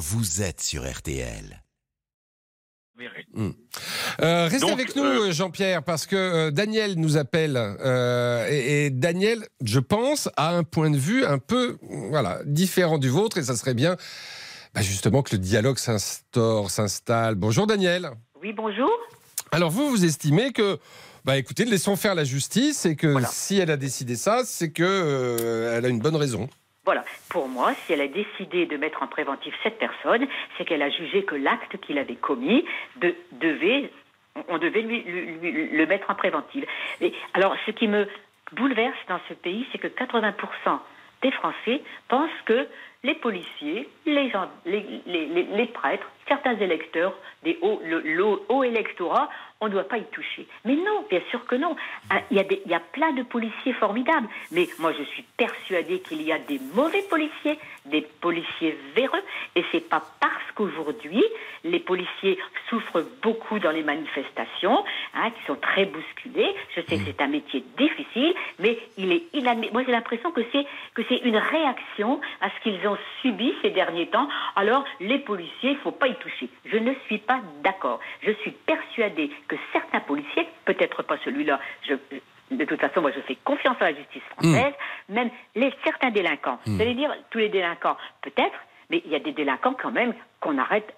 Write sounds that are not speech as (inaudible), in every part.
vous êtes sur RTL. Hmm. Euh, restez Donc, avec nous, euh, Jean-Pierre, parce que euh, Daniel nous appelle. euh, et, et Daniel, je pense, a un point de vue un peu voilà, différent du vôtre. Et ça serait bien bah, justement que le dialogue s'instaure, s'installe. Bonjour Daniel. Oui, bonjour. Alors vous, vous estimez que, bah écoutez, laissons faire la justice et que Voilà. si elle a décidé ça, c'est que euh, elle a une bonne raison. Voilà. Pour moi, si elle a décidé de mettre en préventif cette personne, c'est qu'elle a jugé que l'acte qu'il avait commis de- devait, on devait lui, le mettre en préventive. Et alors, ce qui me bouleverse dans ce pays, c'est que 80% des Français pensent que les policiers, les, prêtres, certains électeurs, des hauts, le, haut électorat, on ne doit pas y toucher. Mais non, bien sûr que non. Ah, Il y, a a plein de policiers formidables. Mais moi, je suis persuadée qu'il y a des mauvais policiers, des policiers véreux. Et c'est pas parce qu'aujourd'hui, les policiers souffrent beaucoup dans les manifestations, hein, qui sont très bousculés. Je sais que c'est un métier difficile, mais il est inadmissible. Moi, j'ai l'impression que c'est une réaction à ce qu'ils ont subi ces derniers temps. Alors, les policiers, il faut pas y toucher. Je ne suis pas d'accord. Je suis persuadée que certains policiers, peut-être pas celui-là, je, de toute façon, moi, je fais confiance à la justice française, même les, certains délinquants. Vous allez dire, tous les délinquants, peut-être, mais il y a des délinquants quand même qu'on arrête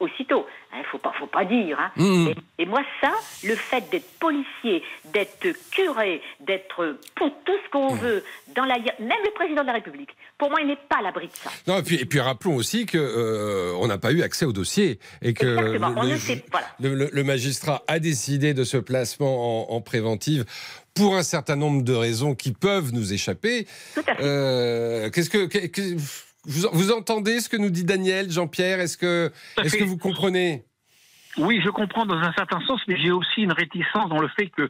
aussitôt. Il ne faut pas, faut pas dire. hein. Mmh. Et, et moi, ça, le fait d'être policier, d'être curé, d'être pour tout ce qu'on veut, dans la, hi- même le président de la République, pour moi, il n'est pas à l'abri de ça. Non, et puis, et puis rappelons aussi que euh, on n'a pas eu accès au dossier et que le, ne le- sait- voilà. le- le- le magistrat a décidé de ce placement en, en préventive pour un certain nombre de raisons qui peuvent nous échapper. Tout à fait. Euh, Qu'est-ce que, que- que- vous, vous entendez ce que nous dit Daniel, Jean-Pierre? Est-ce que, fait. que vous comprenez? Oui, je comprends dans un certain sens, mais j'ai aussi une réticence dans le fait que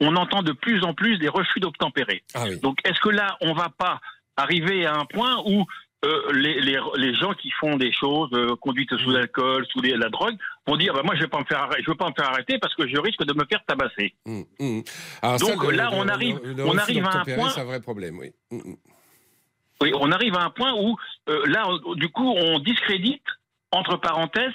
on entend de plus en plus des refus d'obtempérer. Ah oui. Donc, est-ce que là, on va pas arriver à un point où euh, les, les, les gens qui font des choses, euh, conduite sous l'alcool, sous les- la drogue, vont dire bah, moi je vais pas me faire arrêter, je veux pas me faire arrêter parce que je risque de me faire tabasser. Hum. Alors Donc, le- là, le- on arrive- le on arrive à un point- C'est un vrai problème, oui. Oui, on arrive à un point où euh, là, on- du coup, on discrédite entre parenthèses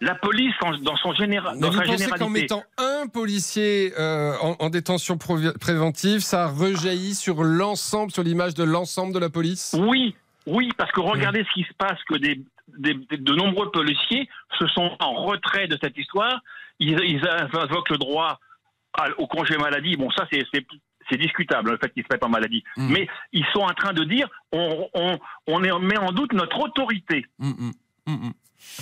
la police dans son général, dans vous sa pensez qu'en mettant un policier euh, en, en détention préventive, ça rejaillit sur l'ensemble, sur l'image de l'ensemble de la police? Oui, oui, parce que regardez ce qui se passe, que des, des- des- de nombreux policiers se sont en retrait de cette histoire. Ils, ils invoquent le droit à- au congé maladie. Bon, ça, c'est, c'est, discutable, le fait qu'ils se mettent en maladie. Mm. Mais ils sont en train de dire, on, on, on est- met en doute notre autorité. Hum, hum.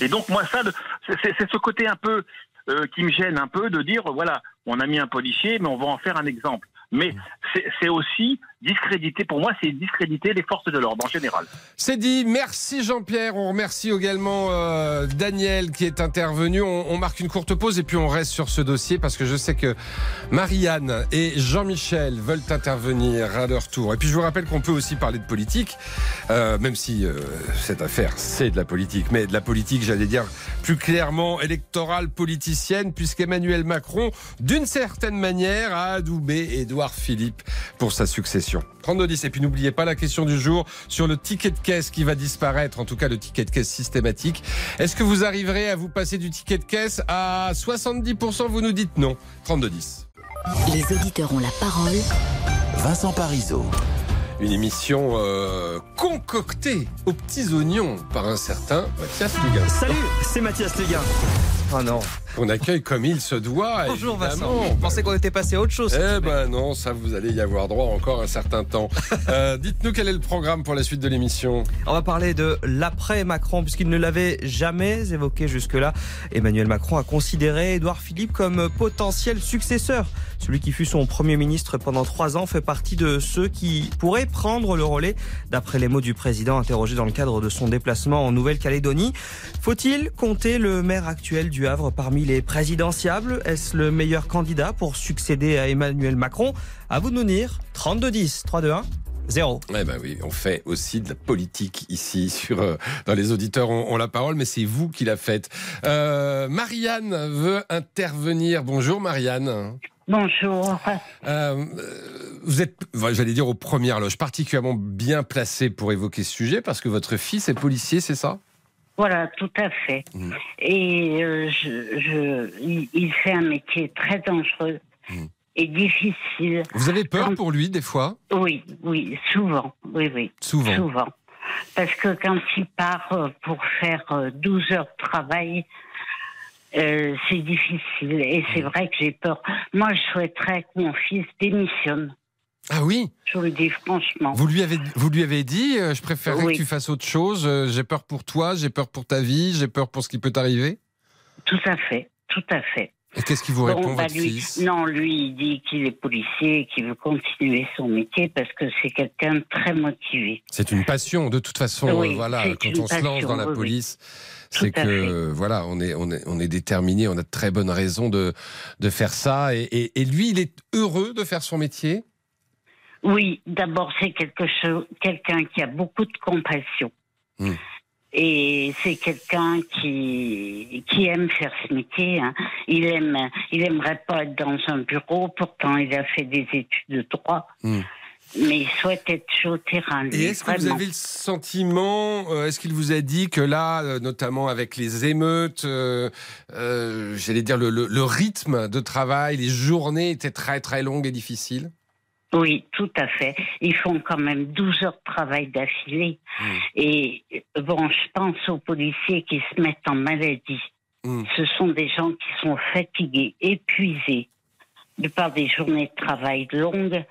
Et donc, moi, ça, c'est, ce côté un peu euh, qui me gêne un peu de dire, voilà, on a mis un policier, mais on va en faire un exemple. Mais c'est aussi discréditer, pour moi, c'est discréditer les forces de l'ordre en général. C'est dit. Merci Jean-Pierre. On remercie également euh, Daniel qui est intervenu. On, on marque une courte pause et puis on reste sur ce dossier parce que je sais que Marianne et Jean-Michel veulent intervenir à leur tour. Et puis je vous rappelle qu'on peut aussi parler de politique, euh, même si euh, cette affaire c'est de la politique, mais de la politique, j'allais dire plus clairement électorale, politicienne, puisqu'Emmanuel Macron, d'une certaine manière, a adoubé Édouard Philippe pour sa succession. 32-10. Et puis n'oubliez pas la question du jour sur le ticket de caisse qui va disparaître, en tout cas le ticket de caisse systématique. Est-ce que vous arriverez à vous passer du ticket de caisse à 70% Vous nous dites non. 32-10. Les auditeurs ont la parole. Vincent Parisot. Une émission euh, concoctée aux petits oignons par un certain Mathias Lugan. Salut, c'est Mathias Léguin. Oh non. Qu'on accueille comme il se doit. Bonjour évidemment. Vincent. Je pensais qu'on était passé à autre chose. Eh ben non, ça vous allez y avoir droit encore un certain temps. (laughs) Euh, Dites-nous quel est le programme pour la suite de l'émission. On va parler de l'après Macron, puisqu'il ne l'avait jamais évoqué jusque-là. Emmanuel Macron a considéré Édouard Philippe comme potentiel successeur. Celui qui fut son Premier ministre pendant trois ans fait partie de ceux qui pourraient prendre le relais, d'après les mots du président interrogé dans le cadre de son déplacement en Nouvelle-Calédonie. Faut-il compter le maire actuel du Havre parmi les présidentiables Est-ce le meilleur candidat pour succéder à Emmanuel Macron? À vous de nous dire. 32-10, 3-2-1, 0. Eh ben oui, on fait aussi de la politique ici sur euh, dans les auditeurs ont, ont la parole, mais c'est vous qui la faites. Euh, Marianne veut intervenir. Bonjour Marianne. Bonjour. Euh, vous êtes, j'allais dire aux premières loges, particulièrement bien placée pour évoquer ce sujet parce que votre fils est policier, c'est ça? Voilà, tout à fait. Mm. Et euh, je, je- il, il fait un métier très dangereux Mm. et difficile. Vous avez peur Quand- pour lui des fois? Oui, oui, souvent. Oui, oui, Souvent. souvent. Parce que quand il part euh, pour faire euh, 12 heures de travail, euh, c'est difficile. Et c'est vrai que j'ai peur. Moi, je souhaiterais que mon fils démissionne. Ah oui Je le dis franchement. Vous lui avez, vous lui avez dit, euh, je préférerais Oui. que tu fasses autre chose, euh, j'ai peur pour toi, j'ai peur pour ta vie, j'ai peur pour ce qui peut t'arriver Tout à fait, tout à fait. Et qu'est-ce qu'il vous Bon, répond, bah, votre lui, fils non, lui, il dit qu'il est policier et qu'il veut continuer son métier parce que c'est quelqu'un de très motivé. C'est une passion, de toute façon. Oui, euh, voilà, quand on se lance dans la oui, police, c'est que fait. voilà, on est, on est, on est déterminé, on a de très bonnes raisons de, de faire ça. Et, et- et lui, il est heureux de faire son métier. Oui, d'abord, c'est quelque chose, quelqu'un qui a beaucoup de compassion. Hmm. Et c'est quelqu'un qui, qui aime faire ce métier. hein. Il aime, il aimerait pas être dans un bureau. Pourtant, il a fait des études de droit. Hmm. Mais il souhaite être sur le terrain. Et est-ce que vous avez le sentiment, euh, est-ce qu'il vous a dit que là, euh, notamment avec les émeutes, euh, euh, j'allais dire le, le- le rythme de travail, les journées étaient très très longues et difficiles? Oui, tout à fait. Ils font quand même 12 heures de travail d'affilée. Mm. Et bon, je pense aux policiers qui se mettent en maladie. Mm. Ce sont des gens qui sont fatigués, épuisés de par des journées de travail longues.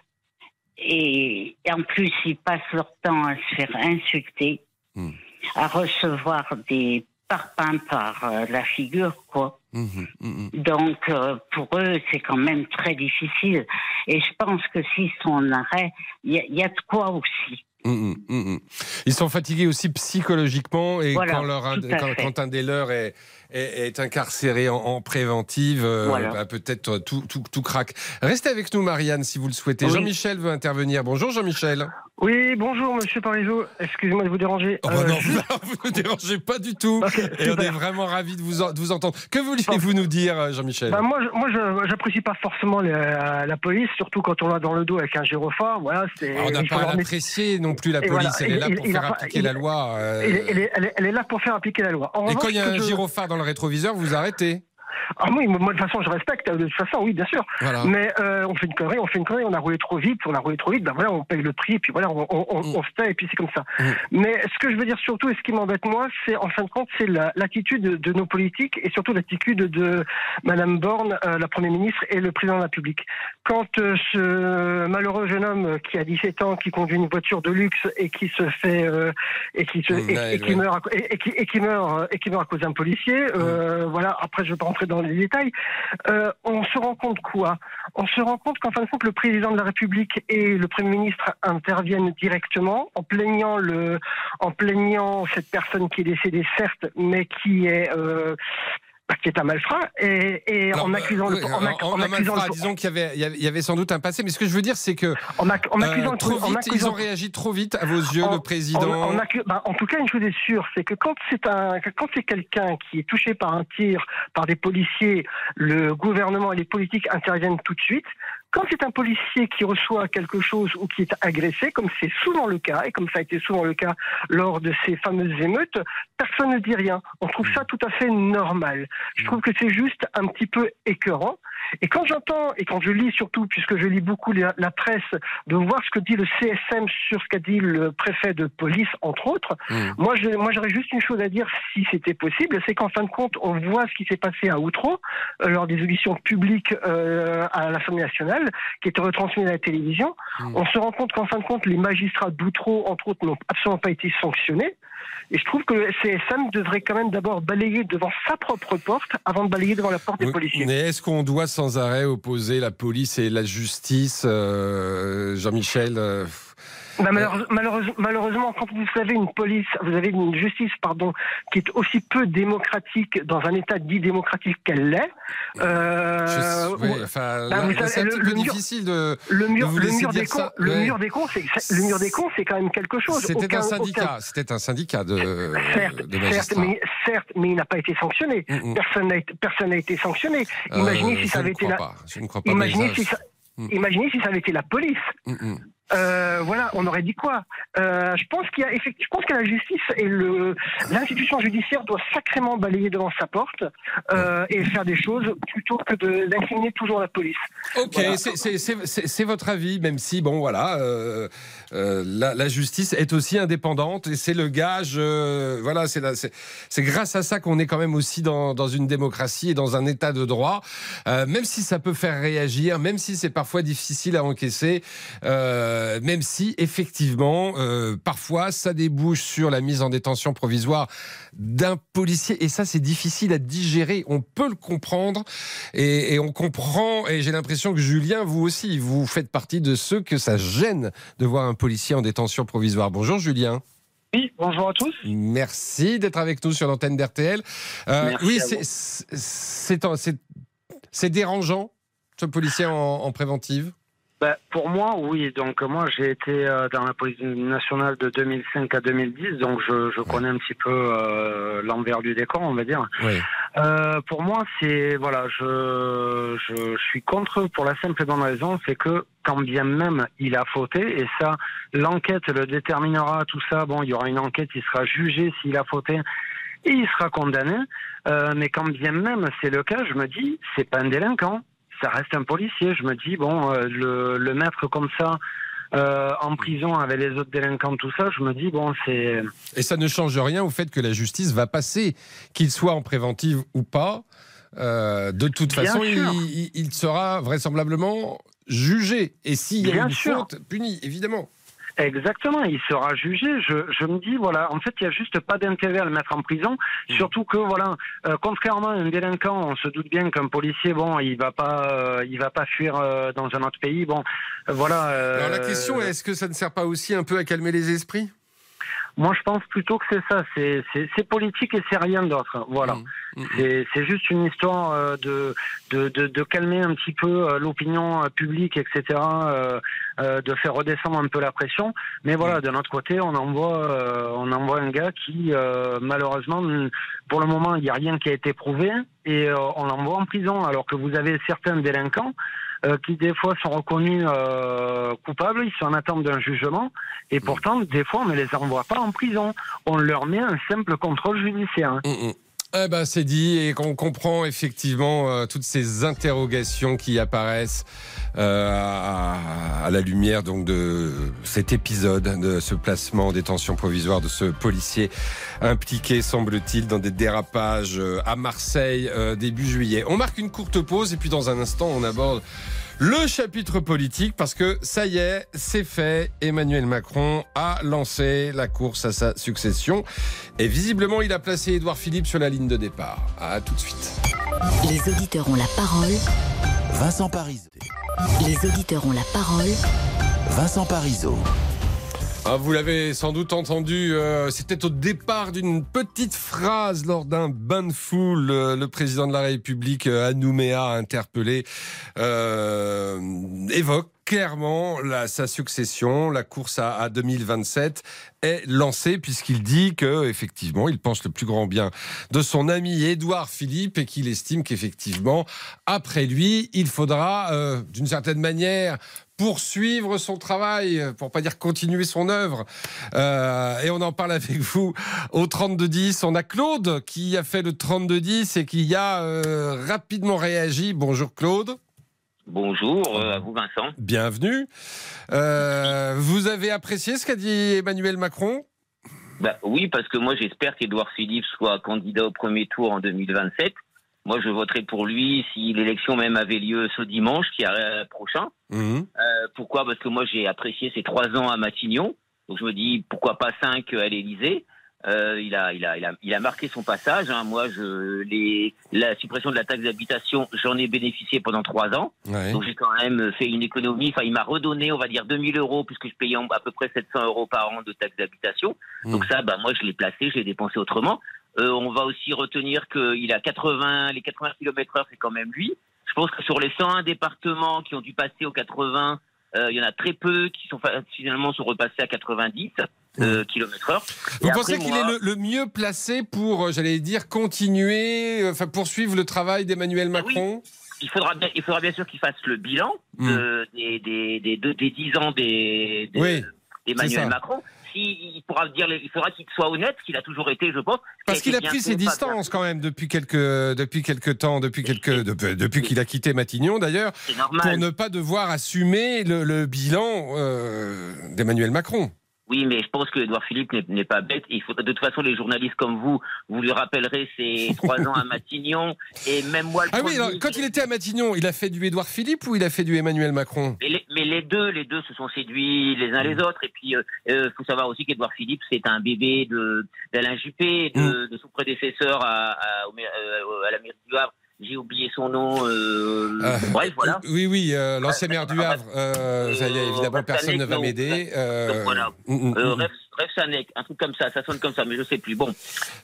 Et, en plus, ils passent leur temps à se faire insulter, Mm. à recevoir des par euh, la figure, quoi. Mhm, mhm. Donc, euh, pour eux, c'est quand même très difficile. Et je pense que s'ils sont en arrêt, il y, a- il y a de quoi aussi. Mhm. Ils sont fatigués aussi psychologiquement et Voilà, quand, leur un, quand, quand des leurs est, incarcéré en, en préventive, euh, Voilà. bah, peut-être tout, tout, tout craque. Restez avec nous, Marianne, si vous le souhaitez. Oui. Jean-Michel veut intervenir. Bonjour, Jean-Michel. Oui, bonjour Monsieur Parisot. Excusez-moi de vous déranger. Oh, bah Euh, (laughs) non, vous ne dérangez pas du tout. Ok, Et on est vraiment ravis de vous, en- de vous entendre. Que vouliez-vous nous dire, euh, Jean-Michel? Bah, moi, je- moi, je j'apprécie pas forcément la, la police, surtout quand on l'a dans le dos avec un gyrophare. Voilà, c'est. Alors, On n'a pas à l'apprécier non plus, la police. voilà, Elle est là pour faire appliquer la loi. euh, Elle, est- là pour faire appliquer la loi. Et quand il y a un je- gyrophare dans le rétroviseur, vous arrêtez. Ah oui, moi de toute façon, je respecte. De toute façon, oui, bien sûr. Voilà. Mais euh, on fait une connerie, on fait une connerie, on a roulé trop vite, on a roulé trop vite, ben voilà, on paye le prix, et puis voilà, on, on, on- Mm. on se tait, et puis c'est comme ça. Mm. Mais ce que je veux dire surtout, et ce qui m'embête moi, c'est en fin de compte, c'est la- l'attitude de, de nos politiques, et surtout l'attitude de Madame Borne, euh, la Première ministre, et le Président de la République. Quand euh, ce malheureux jeune homme qui a 17 ans, qui conduit une voiture de luxe, et qui se fait... euh, et qui, se, Mm, et, et qui meurt à, et, et qui, et qui meurt euh, et qui meurt à cause d'un policier euh, Mm. voilà après je vais pas rentrer dans les détails. Euh, on se rend compte quoi? On se rend compte qu'en fin de compte, le président de la République et le Premier ministre interviennent directement en plaignant, le, en plaignant cette personne qui est décédée, certes, mais qui est, euh, bah, qui est un malfrat, et, et en accusant euh, le. en en- en en accusant malfrat, le- disons qu'il y avait, il y avait- sans doute un passé, mais ce que je veux dire, c'est que en ac- en accusant euh, trop vite, ils accusant- ont réagi trop vite à vos yeux, le président. Accu- bah, en tout cas, une chose est sûre, c'est que quand c'est un, quand c'est quelqu'un qui est touché par un tir, par des policiers, le gouvernement et les politiques interviennent tout de suite. Quand c'est un policier qui reçoit quelque chose ou qui est agressé, comme c'est souvent le cas, et comme ça a été souvent le cas lors de ces fameuses émeutes, personne ne dit rien. On trouve ça tout à fait normal. Je trouve que c'est juste un petit peu écœurant. Et quand j'entends, et quand je lis surtout, puisque je lis beaucoup la, la presse, de voir ce que dit le CSM sur ce qu'a dit le préfet de police, entre autres, Mm. moi, je, moi, j'aurais juste une chose à dire, si c'était possible, c'est qu'en fin de compte, on voit ce qui s'est passé à Outreau euh, lors des auditions publiques euh, à l'Assemblée nationale, qui étaient retransmises à la télévision. Mm. On se rend compte qu'en fin de compte, les magistrats d'Outreau, entre autres, n'ont absolument pas été sanctionnés. Et je trouve que le CSM devrait quand même d'abord balayer devant sa propre porte avant de balayer devant la porte des policiers. Mais est-ce qu'on doit sans arrêt opposer la police et la justice, euh, Jean-Michel euh, Bah, malheureuse- malheureuse- malheureusement, quand vous avez une police, vous avez une justice, pardon, qui est aussi peu démocratique dans un État dit démocratique qu'elle l'est. euh, je- ouais, enfin, bah, là, savez, le- le difficile de. le mur, de le mur des cons, le ouais. mur des cons, c'est le mur des cons, c'est quand même quelque chose. C'était un aucun- syndicat, c'était un syndicat de, Certes, de certes, mais, certes, mais il n'a pas été sanctionné. Mm, mm. Personne n'a été, personne n'a été sanctionné. Imaginez Euh, si ça avait été la, pas. Je ne crois pas. imaginez si ça- Mm. imaginez si ça avait été la police. Mm, mm. Euh, voilà, on aurait dit quoi? Euh, Je pense qu'il y a effectivement, je pense que la justice et le l'institution judiciaire doit sacrément balayer devant sa porte euh, et faire des choses plutôt que de d'incriminer toujours la police. Ok, Voilà. c'est- votre avis, même si bon voilà, la, la justice est aussi indépendante et c'est le gage. voilà, c'est c'est grâce à ça qu'on est quand même aussi dans, dans une démocratie et dans un état de droit, même si ça peut faire réagir, même si c'est parfois difficile à encaisser, euh, même si effectivement euh, parfois ça débouche sur la mise en détention provisoire d'un policier et ça c'est difficile à digérer. On peut le comprendre et, et on comprend et j'ai l'impression que Julien vous aussi vous faites partie de ceux que ça gêne de voir un policier en détention provisoire. Bonjour Julien. Oui, bonjour à tous. Merci d'être avec nous sur l'antenne d'RTL. Euh, oui, c'est- dérangeant ce policier en, en préventive? Ben, pour moi, oui. Donc moi, j'ai été euh, dans la police nationale de 2005 à 2010, donc je, je connais un petit peu euh, l'envers du décor, on va dire. Oui. Euh, pour moi, c'est voilà, je, je je suis contre pour la simple et bonne raison, c'est que quand bien même il a fauté, et ça, l'enquête le déterminera, tout ça. Bon, il y aura une enquête, il sera jugé s'il a fauté. Et il sera condamné, Euh, mais quand bien même c'est le cas, je me dis, c'est pas un délinquant, ça reste un policier. Je me dis, bon, euh, le, le mettre comme ça euh, en prison avec les autres délinquants, tout ça, je me dis, bon, c'est. Et ça ne change rien au fait que la justice va passer, qu'il soit en préventive ou pas. Euh, de toute Bien façon, il, il- il sera vraisemblablement jugé. Et s'il y a Bien une sûr. faute, puni, évidemment. Exactement, il sera jugé. Je, je me dis, voilà, en fait, il n'y a juste pas d'intérêt à le mettre en prison. Surtout que, voilà, euh, contrairement à un délinquant, on se doute bien qu'un policier, bon, il va pas, euh, il va pas fuir euh, dans un autre pays. Bon, euh, voilà. euh, Alors la question est, est-ce que ça ne sert pas aussi un peu à calmer les esprits? Moi, je pense plutôt que c'est ça. C'est, politique et c'est rien d'autre. Voilà. Mmh, mmh, mmh. C'est, juste une histoire euh, de, de, de, de calmer un petit peu euh, l'opinion euh, publique, etc. euh, euh, de faire redescendre un peu la pression. Mais voilà, de notre côté, on envoie, euh, on envoie un gars qui, euh, malheureusement, pour le moment, il n'y a rien qui a été prouvé et on l'envoie en prison. Alors que vous avez certains délinquants euh, qui, des fois, sont reconnus euh, coupables, ils sont en attente d'un jugement et pourtant, des fois, on ne les envoie pas en prison. On leur met un simple contrôle judiciaire. Mm, mm. Eh ben, c'est dit et qu'on comprend effectivement euh, toutes ces interrogations qui apparaissent euh, à, à la lumière donc de cet épisode, de ce placement en détention provisoire de ce policier impliqué, semble-t-il, dans des dérapages euh, à Marseille euh, début juillet. On marque une courte pause et puis dans un instant, on aborde le chapitre politique parce que ça y est, c'est fait. Emmanuel Macron a lancé la course à sa succession et visiblement il a placé Édouard Philippe sur la ligne de départ. À tout de suite. Les auditeurs ont la parole. Vincent Parisot. Les auditeurs ont la parole. Vincent Parisot. Ah, vous l'avez sans doute entendu, euh, c'était au départ d'une petite phrase lors d'un bain de foule. euh, le président de la République, euh, interpellé, euh, évoque clairement la, sa succession, la course à, à 2027 est lancée puisqu'il dit que effectivement il pense le plus grand bien de son ami Édouard Philippe et qu'il estime qu'effectivement après lui il faudra d'une certaine manière poursuivre son travail, pour pas dire continuer son œuvre. Euh, et on en parle avec vous au 3210. On a Claude qui a fait le 3210 et qui a euh, rapidement réagi. Bonjour Claude. Bonjour euh, à vous Vincent. Bienvenue. Vous avez apprécié ce qu'a dit Emmanuel Macron? Bah, oui, parce que moi j'espère qu'Edouard Philippe soit candidat au premier tour en 2027. Moi je voterai pour lui si l'élection même avait lieu ce dimanche qui est prochain. Mhm. Euh, pourquoi? Parce que moi j'ai apprécié ses trois ans à Matignon. Donc je me dis pourquoi pas cinq à l'Élysée? Euh, il, a, il, a, il, a, il a marqué son passage. Hein. Moi, je, les, la suppression de la taxe d'habitation, j'en ai bénéficié pendant trois ans. Ouais. Donc j'ai quand même fait une économie. Enfin, il m'a redonné, on va dire, 2000 euros puisque je payais à peu près 700 euros par an de taxe d'habitation. Mmh. Donc ça, bah, moi, je l'ai placé, je l'ai dépensé autrement. Euh, on va aussi retenir qu'il a 80, les 80 km heure, c'est quand même lui. Je pense que sur les 101 départements qui ont dû passer aux 80, euh, il y en a très peu qui sont finalement sont repassés à 90 euh, km heure. Vous Et pensez qu'il est le, le mieux placé pour, euh, j'allais dire, continuer, euh, enfin poursuivre le travail d'Emmanuel Macron? Il faudra bien, il faudra bien sûr qu'il fasse le bilan de- des, des, des, deux- des 10 ans des. Oui, Macron. Si, il pourra dire, les- il faudra qu'il soit honnête, ce qu'il a toujours été, je pense. Parce qu'il a pris ses distances quand même depuis quelques, depuis quelques temps, depuis, quelques, depuis, depuis qu'il a quitté Matignon d'ailleurs, pour ne pas devoir assumer le, le bilan euh, d'Emmanuel Macron. Oui, mais je pense que Edouard Philippe n'est- pas bête. Il faut, de toute façon, les journalistes comme vous, vous lui rappellerez ses (laughs) trois ans à Matignon. Et même moi, le Ah oui, alors, quand il était à Matignon, il a fait du Édouard Philippe ou il a fait du Emmanuel Macron? Mais les, mais les deux, les deux se sont séduits les uns les Mm. autres. Et puis, il faut savoir aussi qu'Edouard Philippe, c'est un bébé de d'Alain Juppé, de, de son prédécesseur à, à, euh, à la mairie du Havre. J'ai oublié son nom. euh, Ah, bref, voilà. Oui, oui, euh, l'ancien maire du Havre. euh, ça y est, évidemment, personne ne va m'aider. euh, voilà. mm, mm, Euh, mm. Ref, Sanek, un truc comme ça, ça sonne comme ça, mais je sais plus. Bon.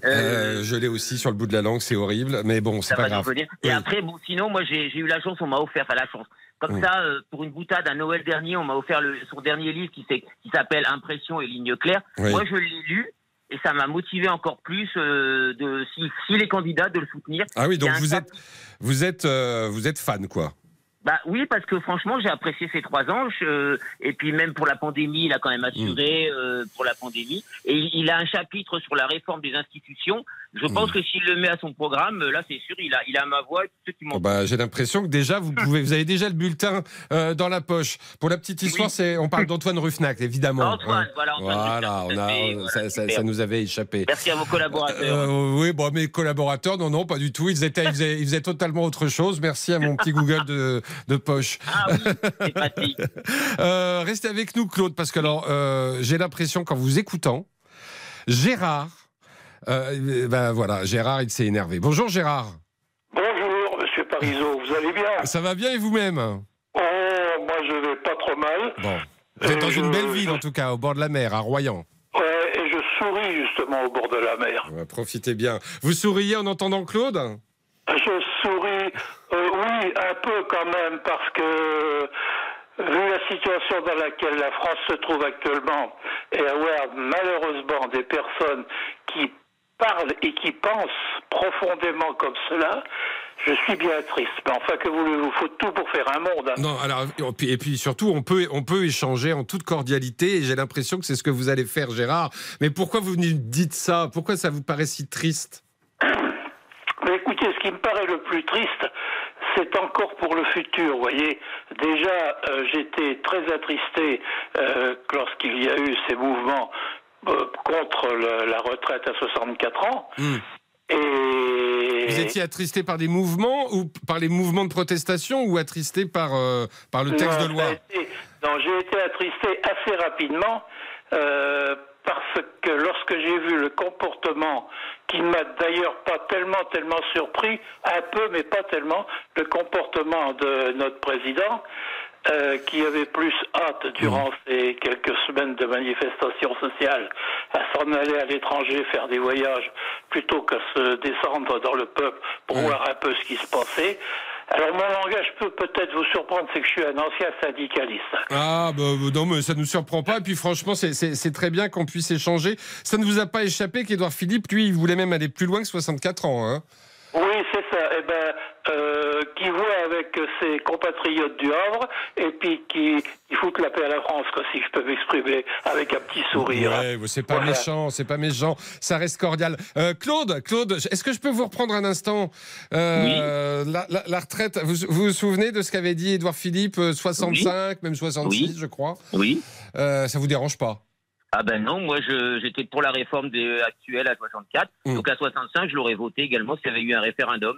Euh, Euh, je l'ai aussi sur le bout de la langue, c'est horrible, mais bon, c'est pas grave. venir. Et Oui. après, bon, sinon, moi, j'ai eu la chance, on m'a offert, enfin la chance. Comme Mm. ça, euh, pour une boutade, à Noël dernier, on m'a offert le, son dernier livre qui s'appelle Impression et lignes claires. Oui. Moi, je l'ai lu. Et ça m'a motivé encore plus euh, de si, si les candidats de le soutenir. Ah oui, donc vous cap- êtes, vous êtes, euh, vous êtes fan, quoi. Bah oui, parce que franchement, j'ai apprécié ces trois ans. je- et puis même pour la pandémie, il a quand même assuré Mm. euh, pour la pandémie. Et il, il a un chapitre sur la réforme des institutions. Je Mm. pense que s'il le met à son programme, euh, là, c'est sûr, il a, il a ma voix. Ceux qui Oh bah, J'ai l'impression que déjà, vous, pouvez, vous avez déjà le bulletin euh, dans la poche. Pour la petite histoire, c'est, on parle (laughs) d'Antoine Ruffnac, évidemment. Antoine, voilà, Antoine Voilà, Ruffnac, on a, tout à fait, voilà, ça, ça- super. ça nous avait échappé. Merci à vos collaborateurs. Euh, oui, bon, mes collaborateurs, non, non, pas du tout. Ils, étaient, ils, faisaient, ils faisaient totalement autre chose. Merci à mon petit Google de, de poche. Ah oui, c'est pratique. (laughs) Euh, restez avec nous, Claude, parce que alors, euh, j'ai l'impression, qu'en vous écoutant, Gérard, euh, ben voilà, Gérard, il s'est énervé. Bonjour Gérard. Bonjour, monsieur Parisot, vous allez bien? Ça va bien et vous-même? Oh, moi je vais pas trop mal. Bon. Vous êtes dans Euh, une belle ville, en tout cas, au bord de la mer, à Royan. Ouais, et je souris justement au bord de la mer. Ouais, profitez bien. Vous souriez en entendant Claude? Je souris, euh, oui, un peu quand même, parce que vu la situation dans laquelle la France se trouve actuellement, et avoir malheureusement des personnes qui parlent et qui pensent profondément comme cela, je suis bien triste. Mais enfin, que voulez-vous, faut tout pour faire un monde. hein. Non, alors, et puis, surtout, on peut, on peut échanger en toute cordialité, et j'ai l'impression que c'est ce que vous allez faire, Gérard. Mais pourquoi vous nous dites ça? Pourquoi ça vous paraît si triste? (coughs) Mais écoutez, ce qui me paraît le plus triste, c'est encore pour le futur. Vous voyez, déjà, euh, j'étais très attristé euh, lorsqu'il y a eu ces mouvements contre le- la retraite à 64 ans. Hmm. Et Vous étiez attristé par des mouvements ou par les mouvements de protestation ou attristé par, euh, par le texte Non, de loi été- non, j'ai été attristé assez rapidement euh, parce que lorsque j'ai vu le comportement qui ne m'a d'ailleurs pas tellement, tellement surpris, un peu, mais pas tellement, le comportement de notre président, euh, qui avait plus hâte durant ces quelques semaines de manifestations sociales à s'en aller à l'étranger faire des voyages plutôt qu'à se descendre dans le peuple pour voir un peu ce qui se passait. Alors mon langage peut peut-être vous surprendre, c'est que je suis un ancien syndicaliste. Ah, bah, bah, non, mais ça ne nous surprend pas. Et puis, franchement, c'est- très bien qu'on puisse échanger. Ça ne vous a pas échappé qu'Édouard Philippe, lui, il voulait même aller plus loin que 64 ans. Hein. Oui. Eh ben, euh, qui voit avec ses compatriotes du Havre et puis qui, qui foutent la paix à la France, quoi, si je peux m'exprimer avec un petit sourire. Ouais, c'est pas Voilà. méchant, c'est pas méchant. Ça reste cordial. Euh, Claude, Claude, est-ce que je peux vous reprendre un instant Euh, la, la- la retraite, vous, vous vous souvenez de ce qu'avait dit Édouard Philippe, euh, 65, même 66, Oui. je crois? Oui. Euh, Ça vous dérange pas? Ah ben non, moi je- j'étais pour la réforme des, actuelle à 64. Mm. Donc à 65, je l'aurais voté également s'il y avait eu un référendum.